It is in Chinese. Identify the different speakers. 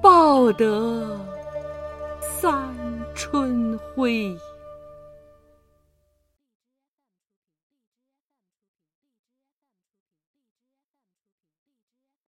Speaker 1: 报得三春晖。